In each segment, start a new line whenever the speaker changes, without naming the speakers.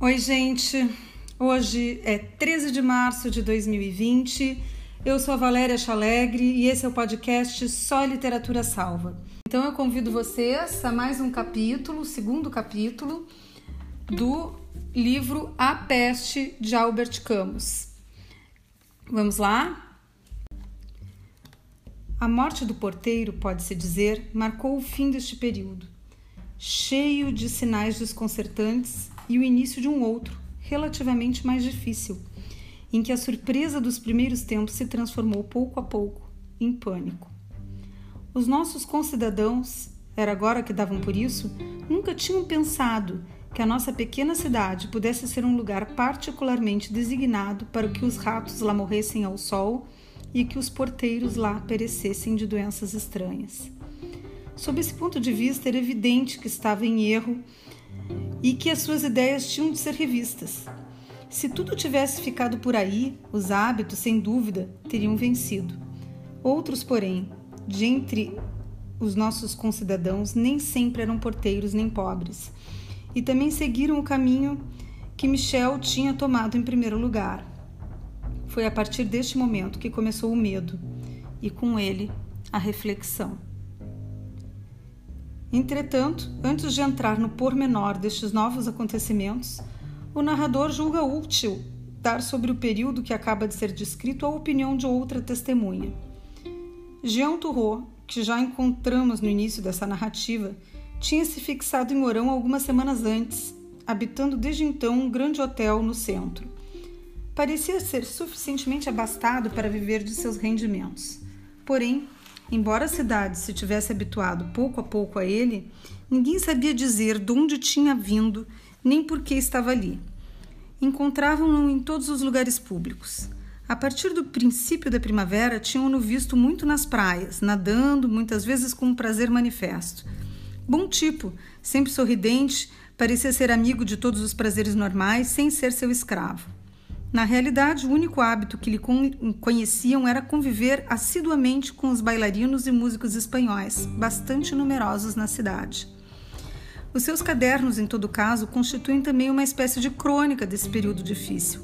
Oi, gente. Hoje é 13 de março de 2020. Eu sou a Valéria Chalegre e esse é o podcast Só Literatura Salva. Então eu convido vocês a mais um capítulo, segundo capítulo, do livro A Peste de Albert Camus. Vamos lá? A morte do porteiro, pode-se dizer, marcou o fim deste período, cheio de sinais desconcertantes e o início de um outro, relativamente mais difícil, em que a surpresa dos primeiros tempos se transformou pouco a pouco em pânico. Os nossos concidadãos, era agora que davam por isso, nunca tinham pensado que a nossa pequena cidade pudesse ser um lugar particularmente designado para que os ratos lá morressem ao sol e que os porteiros lá perecessem de doenças estranhas. Sob esse ponto de vista, era evidente que estava em erro e que as suas ideias tinham de ser revistas. Se tudo tivesse ficado por aí, os hábitos, sem dúvida, teriam vencido. Outros, porém, de entre os nossos concidadãos, nem sempre eram porteiros nem pobres, e também seguiram o caminho que Michel tinha tomado em primeiro lugar. Foi a partir deste momento que começou o medo e com ele a reflexão. Entretanto, antes de entrar no pormenor destes novos acontecimentos, o narrador julga útil dar sobre o período que acaba de ser descrito a opinião de outra testemunha. Jean Turreau, que já encontramos no início dessa narrativa, tinha se fixado em Orão algumas semanas antes, habitando desde então um grande hotel no centro parecia ser suficientemente abastado para viver de seus rendimentos. Porém, embora a cidade se tivesse habituado pouco a pouco a ele, ninguém sabia dizer de onde tinha vindo nem por que estava ali. Encontravam-no em todos os lugares públicos. A partir do princípio da primavera, tinham-no visto muito nas praias, nadando, muitas vezes com um prazer manifesto. Bom tipo, sempre sorridente, parecia ser amigo de todos os prazeres normais, sem ser seu escravo. Na realidade, o único hábito que lhe conheciam era conviver assiduamente com os bailarinos e músicos espanhóis, bastante numerosos na cidade. Os seus cadernos, em todo caso, constituem também uma espécie de crônica desse período difícil.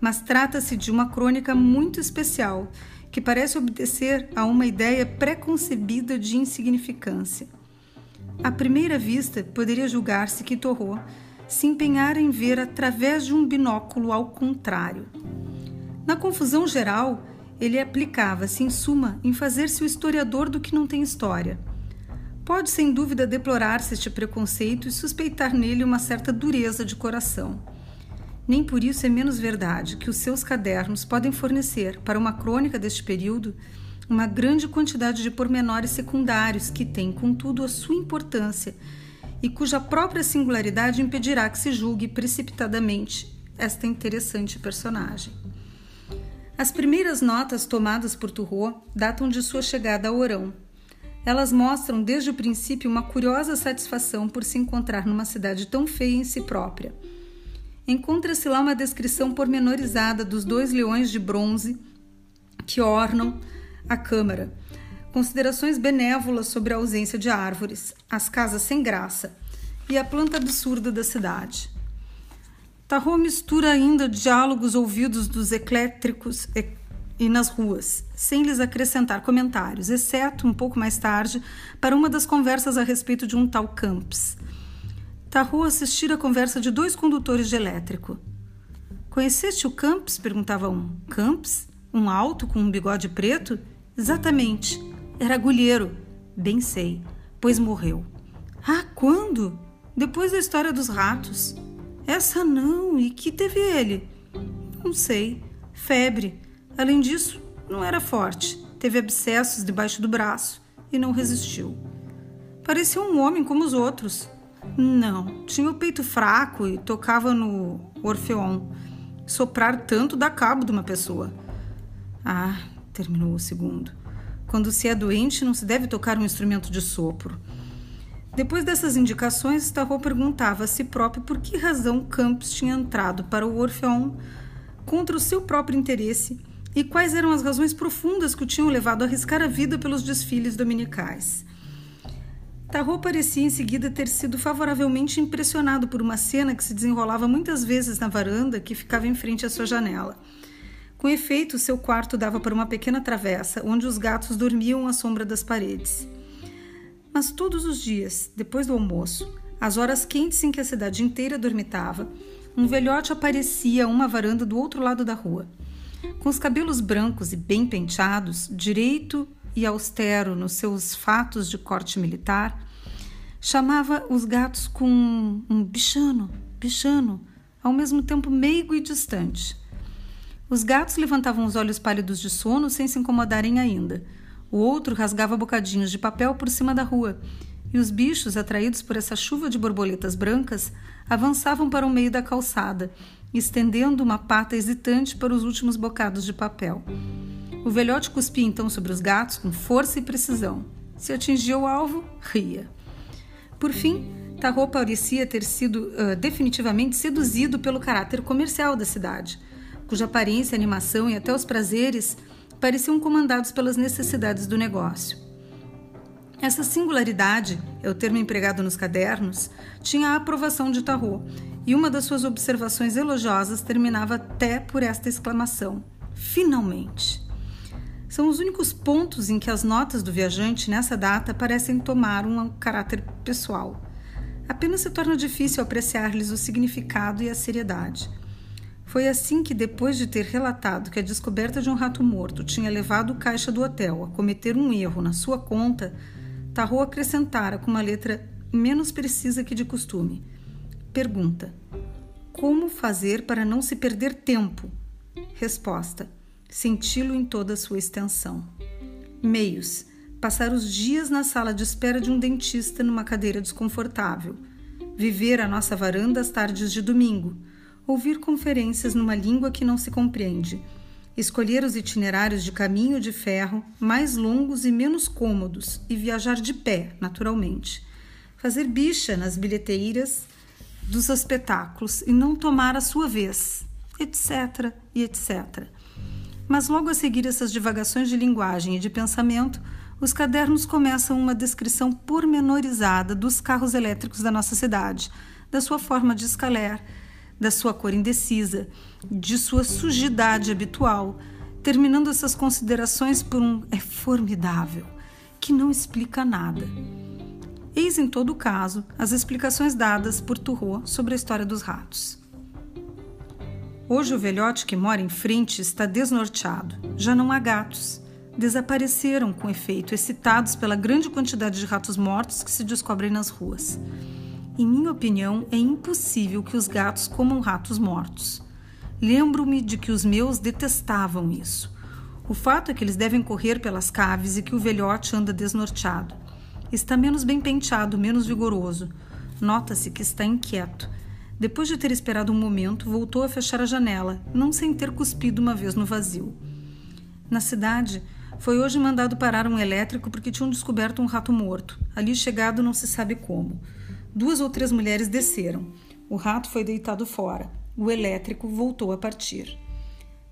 Mas trata-se de uma crônica muito especial, que parece obedecer a uma ideia preconcebida de insignificância. À primeira vista, poderia julgar-se que Torrot se empenhara em ver através de um binóculo ao contrário. Na confusão geral, ele aplicava-se, em suma, em fazer-se o historiador do que não tem história. Pode, sem dúvida, deplorar-se este preconceito e suspeitar nele uma certa dureza de coração. Nem por isso é menos verdade que os seus cadernos podem fornecer, para uma crônica deste período, uma grande quantidade de pormenores secundários que têm, contudo, a sua importância e cuja própria singularidade impedirá que se julgue precipitadamente esta interessante personagem. As primeiras notas tomadas por Turreau datam de sua chegada a Orão. Elas mostram desde o princípio uma curiosa satisfação por se encontrar numa cidade tão feia em si própria. Encontra-se lá uma descrição pormenorizada dos dois leões de bronze que ornam a câmara considerações benévolas sobre a ausência de árvores, as casas sem graça e a planta absurda da cidade. Tarro mistura ainda diálogos ouvidos dos eclétricos e nas ruas, sem lhes acrescentar comentários, exceto um pouco mais tarde para uma das conversas a respeito de um tal Camps. Tarro assistira a conversa de dois condutores de elétrico. Conheceste o Camps? perguntava um. Camps? Um alto com um bigode preto? Exatamente. Era agulheiro. Bem sei, pois morreu. Ah, quando? Depois da história dos ratos. Essa não, e que teve ele? Não sei. Febre. Além disso, não era forte. Teve abscessos debaixo do braço e não resistiu. Parecia um homem como os outros. Não, tinha o peito fraco e tocava no Orfeon. Soprar tanto dá cabo de uma pessoa. Ah, terminou o segundo. Quando se é doente, não se deve tocar um instrumento de sopro. Depois dessas indicações, Starro perguntava a si próprio por que razão Campos tinha entrado para o Orfeon contra o seu próprio interesse e quais eram as razões profundas que o tinham levado a arriscar a vida pelos desfiles dominicais. Tarro parecia em seguida ter sido favoravelmente impressionado por uma cena que se desenrolava muitas vezes na varanda que ficava em frente à sua janela. Com efeito, seu quarto dava para uma pequena travessa, onde os gatos dormiam à sombra das paredes. Mas todos os dias, depois do almoço, às horas quentes em que a cidade inteira dormitava, um velhote aparecia a uma varanda do outro lado da rua. Com os cabelos brancos e bem penteados, direito e austero nos seus fatos de corte militar, chamava os gatos com um bichano, bichano, ao mesmo tempo meigo e distante. Os gatos levantavam os olhos pálidos de sono sem se incomodarem ainda. O outro rasgava bocadinhos de papel por cima da rua, e os bichos, atraídos por essa chuva de borboletas brancas, avançavam para o meio da calçada, estendendo uma pata hesitante para os últimos bocados de papel. O velhote cuspia então sobre os gatos com força e precisão. Se atingia o alvo, ria. Por fim, Tarro parecia ter sido uh, definitivamente seduzido pelo caráter comercial da cidade, cuja aparência, animação e até os prazeres pareciam comandados pelas necessidades do negócio. Essa singularidade, é o termo empregado nos cadernos, tinha a aprovação de Tarro, e uma das suas observações elogiosas terminava até por esta exclamação: Finalmente! São os únicos pontos em que as notas do viajante nessa data parecem tomar um caráter pessoal. Apenas se torna difícil apreciar-lhes o significado e a seriedade. Foi assim que, depois de ter relatado que a descoberta de um rato morto tinha levado o caixa do hotel a cometer um erro na sua conta, Tarro acrescentara com uma letra menos precisa que de costume. Pergunta: Como fazer para não se perder tempo? Resposta: senti-lo em toda a sua extensão. Meios: passar os dias na sala de espera de um dentista numa cadeira desconfortável, viver a nossa varanda às tardes de domingo, ouvir conferências numa língua que não se compreende, escolher os itinerários de caminho de ferro mais longos e menos cômodos e viajar de pé, naturalmente, fazer bicha nas bilheteiras dos espetáculos e não tomar a sua vez, etc. e etc. Mas logo a seguir essas divagações de linguagem e de pensamento, os cadernos começam uma descrição pormenorizada dos carros elétricos da nossa cidade, da sua forma de escalar, da sua cor indecisa, de sua sujidade habitual, terminando essas considerações por um é formidável, que não explica nada. Eis em todo caso as explicações dadas por Turrot sobre a história dos ratos. Hoje o velhote que mora em frente está desnorteado. Já não há gatos. Desapareceram com efeito, excitados pela grande quantidade de ratos mortos que se descobrem nas ruas. Em minha opinião, é impossível que os gatos comam ratos mortos. Lembro-me de que os meus detestavam isso. O fato é que eles devem correr pelas caves e que o velhote anda desnorteado. Está menos bem penteado, menos vigoroso. Nota-se que está inquieto depois de ter esperado um momento, voltou a fechar a janela, não sem ter cuspido uma vez no vazio. Na cidade, foi hoje mandado parar um elétrico porque tinham descoberto um rato morto, ali chegado não se sabe como. Duas ou três mulheres desceram. O rato foi deitado fora. O elétrico voltou a partir.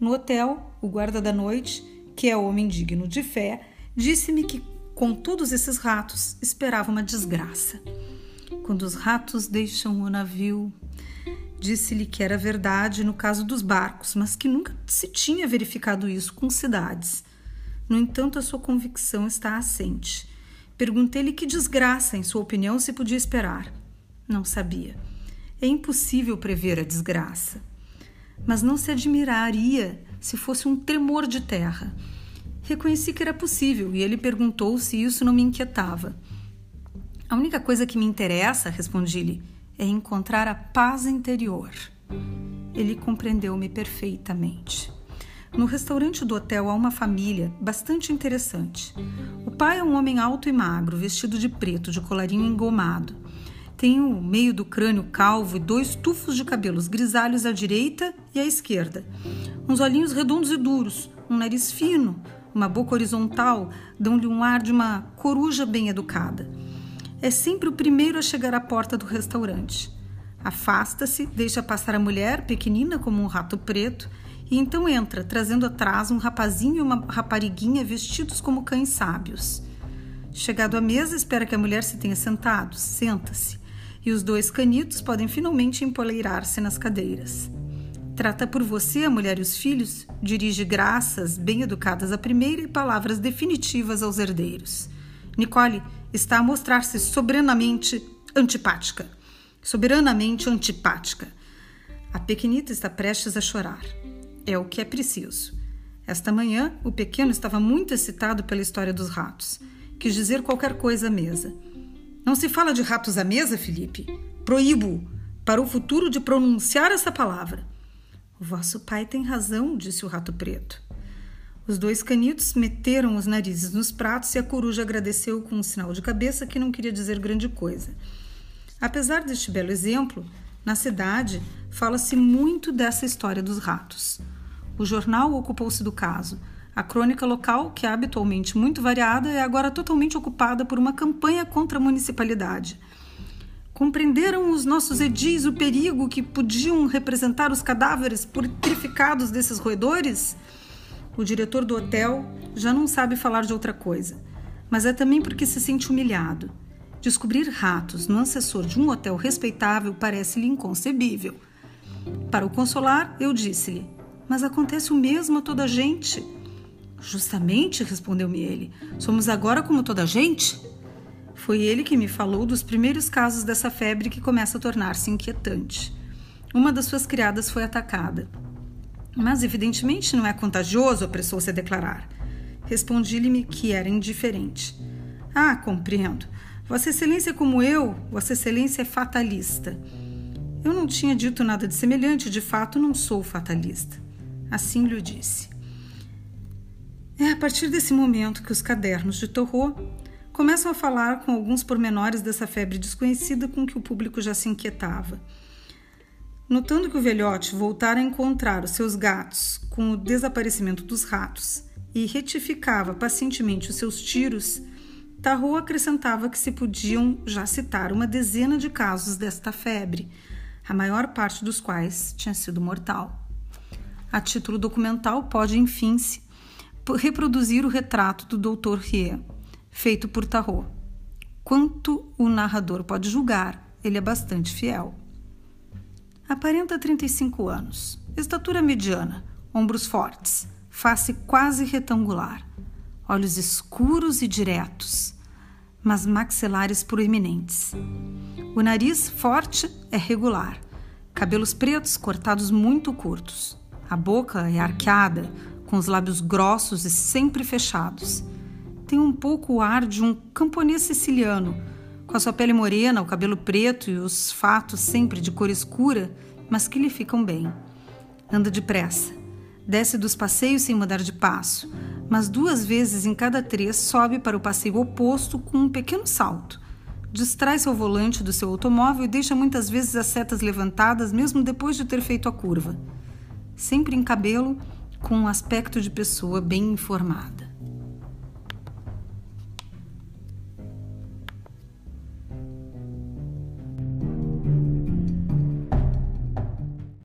No hotel, o guarda da noite, que é homem digno de fé, disse-me que, com todos esses ratos, esperava uma desgraça. Quando os ratos deixam o navio, Disse-lhe que era verdade no caso dos barcos, mas que nunca se tinha verificado isso com cidades. No entanto, a sua convicção está assente. Perguntei-lhe que desgraça, em sua opinião, se podia esperar. Não sabia. É impossível prever a desgraça. Mas não se admiraria se fosse um tremor de terra. Reconheci que era possível e ele perguntou se isso não me inquietava. A única coisa que me interessa, respondi-lhe, é encontrar a paz interior. Ele compreendeu-me perfeitamente. No restaurante do hotel há uma família bastante interessante. O pai é um homem alto e magro, vestido de preto, de colarinho engomado. Tem o meio do crânio calvo e dois tufos de cabelos grisalhos à direita e à esquerda. Uns olhinhos redondos e duros, um nariz fino, uma boca horizontal dão-lhe um ar de uma coruja bem educada é sempre o primeiro a chegar à porta do restaurante. Afasta-se, deixa passar a mulher, pequenina como um rato preto, e então entra, trazendo atrás um rapazinho e uma rapariguinha vestidos como cães sábios. Chegado à mesa, espera que a mulher se tenha sentado. Senta-se. E os dois canitos podem finalmente empoleirar-se nas cadeiras. Trata por você a mulher e os filhos, dirige graças bem educadas à primeira e palavras definitivas aos herdeiros. Nicole está a mostrar-se soberanamente antipática. Soberanamente antipática. A pequenita está prestes a chorar. É o que é preciso. Esta manhã, o pequeno estava muito excitado pela história dos ratos. Quis dizer qualquer coisa à mesa. Não se fala de ratos à mesa, Felipe. Proíbo para o futuro de pronunciar essa palavra. O vosso pai tem razão, disse o rato preto. Os dois canitos meteram os narizes nos pratos e a coruja agradeceu com um sinal de cabeça que não queria dizer grande coisa. Apesar deste belo exemplo, na cidade fala-se muito dessa história dos ratos. O jornal ocupou-se do caso. A crônica local, que é habitualmente muito variada, é agora totalmente ocupada por uma campanha contra a municipalidade. Compreenderam os nossos edis o perigo que podiam representar os cadáveres putrificados desses roedores? O diretor do hotel já não sabe falar de outra coisa, mas é também porque se sente humilhado. Descobrir ratos no assessor de um hotel respeitável parece-lhe inconcebível. Para o consolar, eu disse-lhe: Mas acontece o mesmo a toda a gente. Justamente, respondeu-me ele. Somos agora como toda a gente? Foi ele que me falou dos primeiros casos dessa febre que começa a tornar-se inquietante. Uma das suas criadas foi atacada. Mas, evidentemente, não é contagioso, apressou-se a declarar. Respondi-lhe que era indiferente. Ah, compreendo. Vossa Excelência, como eu, Vossa Excelência é fatalista. Eu não tinha dito nada de semelhante, de fato, não sou fatalista. Assim lhe disse. É a partir desse momento que os cadernos de Torrot começam a falar com alguns pormenores dessa febre desconhecida com que o público já se inquietava. Notando que o velhote voltara a encontrar os seus gatos com o desaparecimento dos ratos e retificava pacientemente os seus tiros, Tarot acrescentava que se podiam já citar uma dezena de casos desta febre, a maior parte dos quais tinha sido mortal. A título documental pode, enfim, se reproduzir o retrato do Dr. Rie feito por Tarot. Quanto o narrador pode julgar, ele é bastante fiel. Aparenta 35 anos, estatura mediana, ombros fortes, face quase retangular, olhos escuros e diretos, mas maxilares proeminentes. O nariz forte é regular, cabelos pretos cortados muito curtos. A boca é arqueada, com os lábios grossos e sempre fechados tem um pouco o ar de um camponês siciliano, com a sua pele morena, o cabelo preto e os fatos sempre de cor escura, mas que lhe ficam bem. Anda depressa, desce dos passeios sem mudar de passo, mas duas vezes em cada três sobe para o passeio oposto com um pequeno salto. Distrai-se ao volante do seu automóvel e deixa muitas vezes as setas levantadas, mesmo depois de ter feito a curva. Sempre em cabelo, com um aspecto de pessoa bem informada.